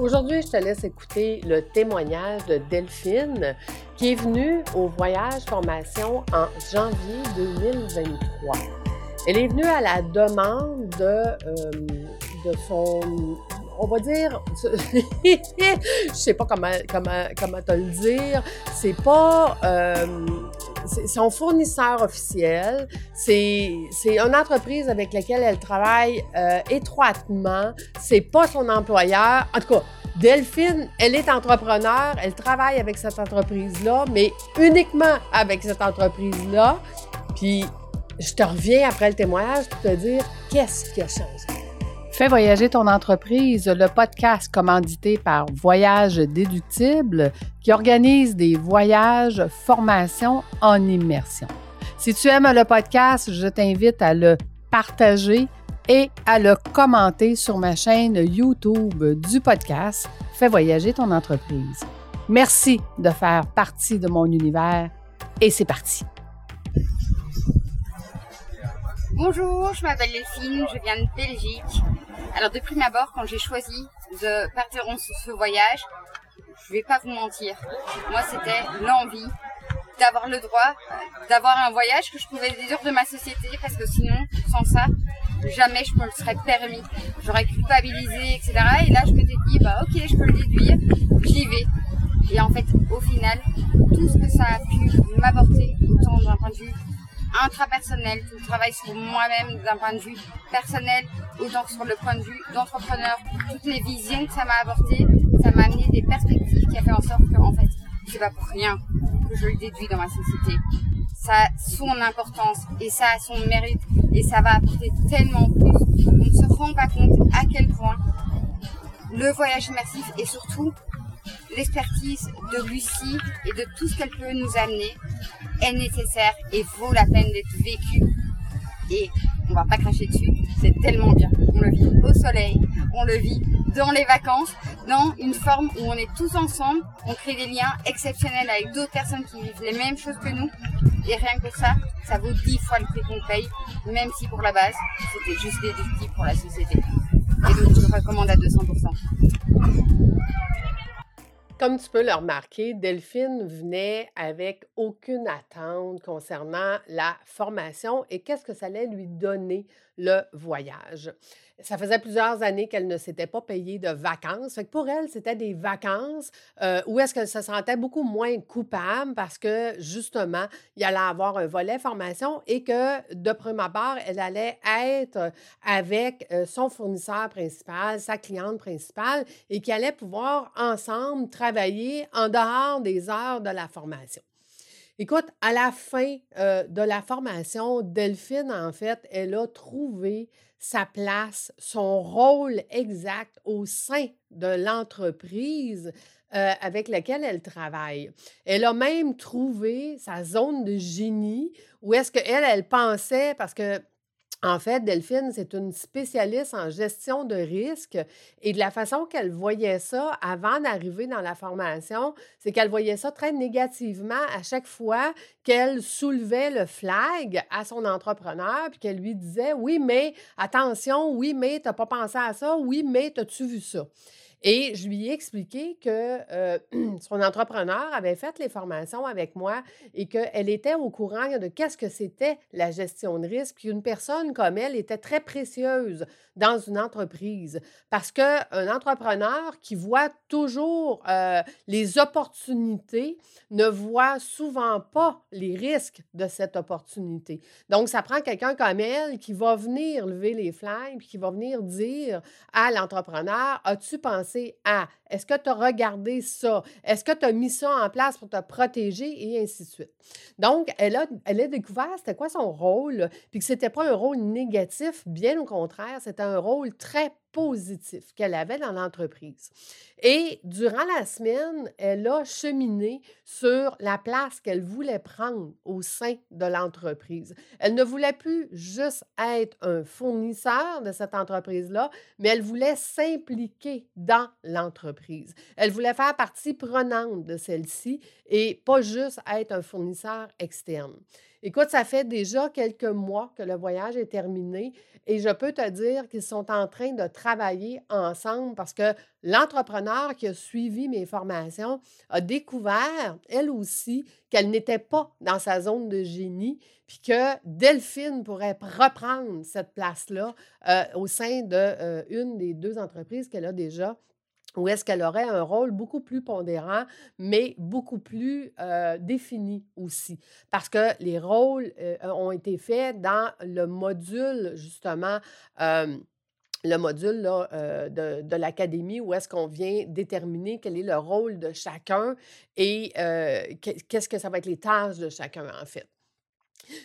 Aujourd'hui, je te laisse écouter le témoignage de Delphine qui est venue au voyage formation en janvier 2023. Elle est venue à la demande de, euh, de son on va dire, je sais pas comment comment comment te le dire, c'est pas euh, son fournisseur officiel, c'est c'est une entreprise avec laquelle elle travaille euh, étroitement, c'est pas son employeur. En tout cas, Delphine, elle est entrepreneur, elle travaille avec cette entreprise-là, mais uniquement avec cette entreprise-là. Puis je te reviens après le témoignage pour te dire qu'est-ce qui a changé? Fais voyager ton entreprise, le podcast commandité par Voyage Déductible qui organise des voyages, formations en immersion. Si tu aimes le podcast, je t'invite à le partager et à le commenter sur ma chaîne YouTube du podcast Fais voyager ton entreprise. Merci de faire partie de mon univers et c'est parti. Bonjour, je m'appelle Delphine, je viens de Belgique. Alors de prime abord, quand j'ai choisi de partir en ce voyage, je vais pas vous mentir, moi c'était l'envie d'avoir le droit d'avoir un voyage que je pouvais déduire de ma société parce que sinon, sans ça, jamais je me le serais permis. J'aurais culpabilisé, etc. Et là, je m'étais dit, bah ok, je peux le déduire, j'y vais. Et en fait, au final, tout ce que ça a pu m'apporter, autant d'un point de vue intrapersonnel, tout le travail sur moi-même d'un point de vue personnel, autant que sur le point de vue d'entrepreneur, toutes les visions que ça m'a apporté, ça m'a amené des perspectives qui a fait en sorte que, en fait, c'est pas pour rien je le déduis dans ma société. Ça a son importance et ça a son mérite et ça va apporter tellement plus. On ne se rend pas compte à quel point le voyage immersif et surtout l'expertise de Lucie et de tout ce qu'elle peut nous amener est nécessaire et vaut la peine d'être vécu. Et on va pas cracher dessus, c'est tellement bien. On le vit au soleil, on le vit dans les vacances, dans une forme où on est tous ensemble, on crée des liens exceptionnels avec d'autres personnes qui vivent les mêmes choses que nous. Et rien que ça, ça vaut dix fois le prix qu'on paye, même si pour la base, c'était juste déductible pour la société. Et donc je le recommande à 200%. Comme tu peux le remarquer, Delphine venait avec aucune attente concernant la formation et qu'est-ce que ça allait lui donner le voyage. Ça faisait plusieurs années qu'elle ne s'était pas payée de vacances. Fait pour elle, c'était des vacances euh, où est-ce qu'elle se sentait beaucoup moins coupable parce que justement, il allait avoir un volet formation et que de premier abord, elle allait être avec euh, son fournisseur principal, sa cliente principale et qu'elle allait pouvoir ensemble travailler en dehors des heures de la formation. Écoute, à la fin euh, de la formation, Delphine, en fait, elle a trouvé sa place, son rôle exact au sein de l'entreprise euh, avec laquelle elle travaille. Elle a même trouvé sa zone de génie où est-ce qu'elle, elle pensait, parce que en fait, Delphine, c'est une spécialiste en gestion de risque et de la façon qu'elle voyait ça avant d'arriver dans la formation, c'est qu'elle voyait ça très négativement à chaque fois qu'elle soulevait le flag à son entrepreneur puis qu'elle lui disait oui, mais attention, oui, mais tu n'as pas pensé à ça, oui, mais as-tu vu ça? Et je lui ai expliqué que euh, son entrepreneur avait fait les formations avec moi et qu'elle était au courant de qu'est-ce que c'était la gestion de risque. Puis une personne comme elle était très précieuse dans une entreprise parce qu'un entrepreneur qui voit toujours euh, les opportunités ne voit souvent pas les risques de cette opportunité. Donc, ça prend quelqu'un comme elle qui va venir lever les flammes puis qui va venir dire à l'entrepreneur, as-tu pensé à? Est-ce que tu as regardé ça? Est-ce que tu as mis ça en place pour te protéger? Et ainsi de suite? Donc, elle a, elle a découvert c'était quoi son rôle, puis que ce n'était pas un rôle négatif, bien au contraire, c'était un rôle très positif qu'elle avait dans l'entreprise. Et durant la semaine, elle a cheminé sur la place qu'elle voulait prendre au sein de l'entreprise. Elle ne voulait plus juste être un fournisseur de cette entreprise-là, mais elle voulait s'impliquer dans l'entreprise. Elle voulait faire partie prenante de celle-ci et pas juste être un fournisseur externe. Écoute, ça fait déjà quelques mois que le voyage est terminé et je peux te dire qu'ils sont en train de travailler ensemble parce que l'entrepreneur qui a suivi mes formations a découvert, elle aussi, qu'elle n'était pas dans sa zone de génie, puis que Delphine pourrait reprendre cette place-là euh, au sein d'une euh, des deux entreprises qu'elle a déjà où est-ce qu'elle aurait un rôle beaucoup plus pondérant, mais beaucoup plus défini aussi. Parce que les rôles ont été faits dans le module, justement, le module de, de l'académie où est-ce qu'on vient déterminer quel est le rôle de chacun et qu'est-ce que ça va être les tâches de chacun, en fait.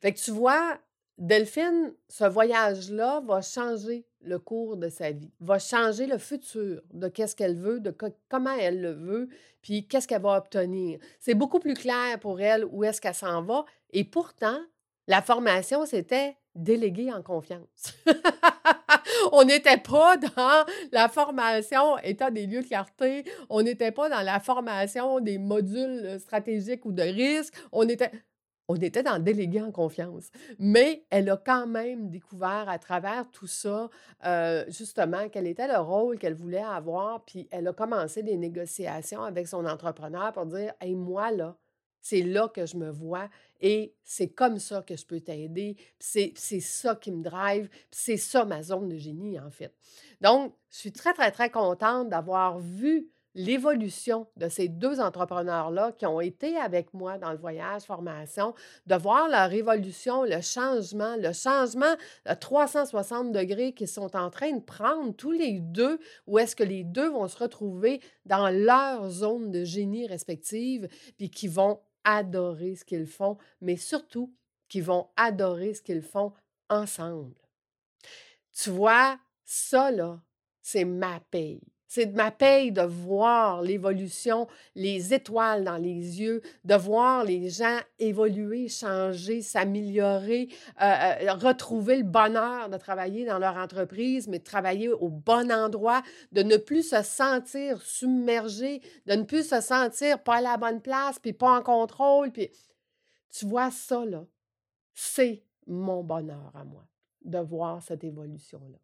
Fait que tu vois, Delphine, ce voyage-là va changer le cours de sa vie, va changer le futur de qu'est-ce qu'elle veut, de comment elle le veut, puis qu'est-ce qu'elle va obtenir. C'est beaucoup plus clair pour elle où est-ce qu'elle s'en va. Et pourtant, la formation, c'était déléguée en confiance. on n'était pas dans la formation état des lieux de clarté, on n'était pas dans la formation des modules stratégiques ou de risque, on était on était dans délégué en confiance. Mais elle a quand même découvert à travers tout ça, euh, justement, quel était le rôle qu'elle voulait avoir. Puis elle a commencé des négociations avec son entrepreneur pour dire Hey, moi, là, c'est là que je me vois et c'est comme ça que je peux t'aider. C'est ça qui me drive. C'est ça ma zone de génie, en fait. Donc, je suis très, très, très contente d'avoir vu l'évolution de ces deux entrepreneurs-là qui ont été avec moi dans le voyage formation, de voir leur évolution, le changement, le changement à 360 degrés qu'ils sont en train de prendre tous les deux, où est-ce que les deux vont se retrouver dans leur zone de génie respective, puis qui vont adorer ce qu'ils font, mais surtout qui vont adorer ce qu'ils font ensemble. Tu vois, ça, là, c'est ma paye. C'est de ma paye de voir l'évolution, les étoiles dans les yeux, de voir les gens évoluer, changer, s'améliorer, euh, euh, retrouver le bonheur de travailler dans leur entreprise, mais de travailler au bon endroit, de ne plus se sentir submergé, de ne plus se sentir pas à la bonne place, puis pas en contrôle. Puis tu vois ça, là, c'est mon bonheur à moi de voir cette évolution-là.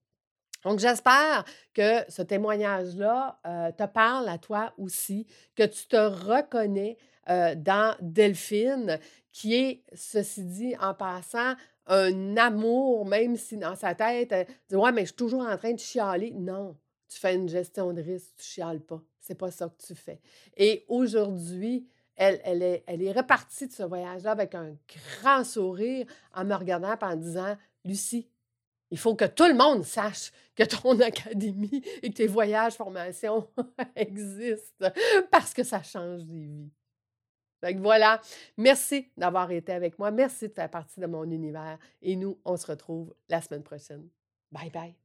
Donc, j'espère que ce témoignage-là euh, te parle à toi aussi, que tu te reconnais euh, dans Delphine, qui est, ceci dit, en passant, un amour, même si dans sa tête, elle dit Ouais, mais je suis toujours en train de chialer. Non, tu fais une gestion de risque, tu chiales pas. C'est pas ça que tu fais. Et aujourd'hui, elle, est, elle est repartie de ce voyage-là avec un grand sourire en me regardant et en disant Lucie, il faut que tout le monde sache que ton académie et que tes voyages, formations existent parce que ça change des vies. Donc voilà, merci d'avoir été avec moi. Merci de faire partie de mon univers. Et nous, on se retrouve la semaine prochaine. Bye bye.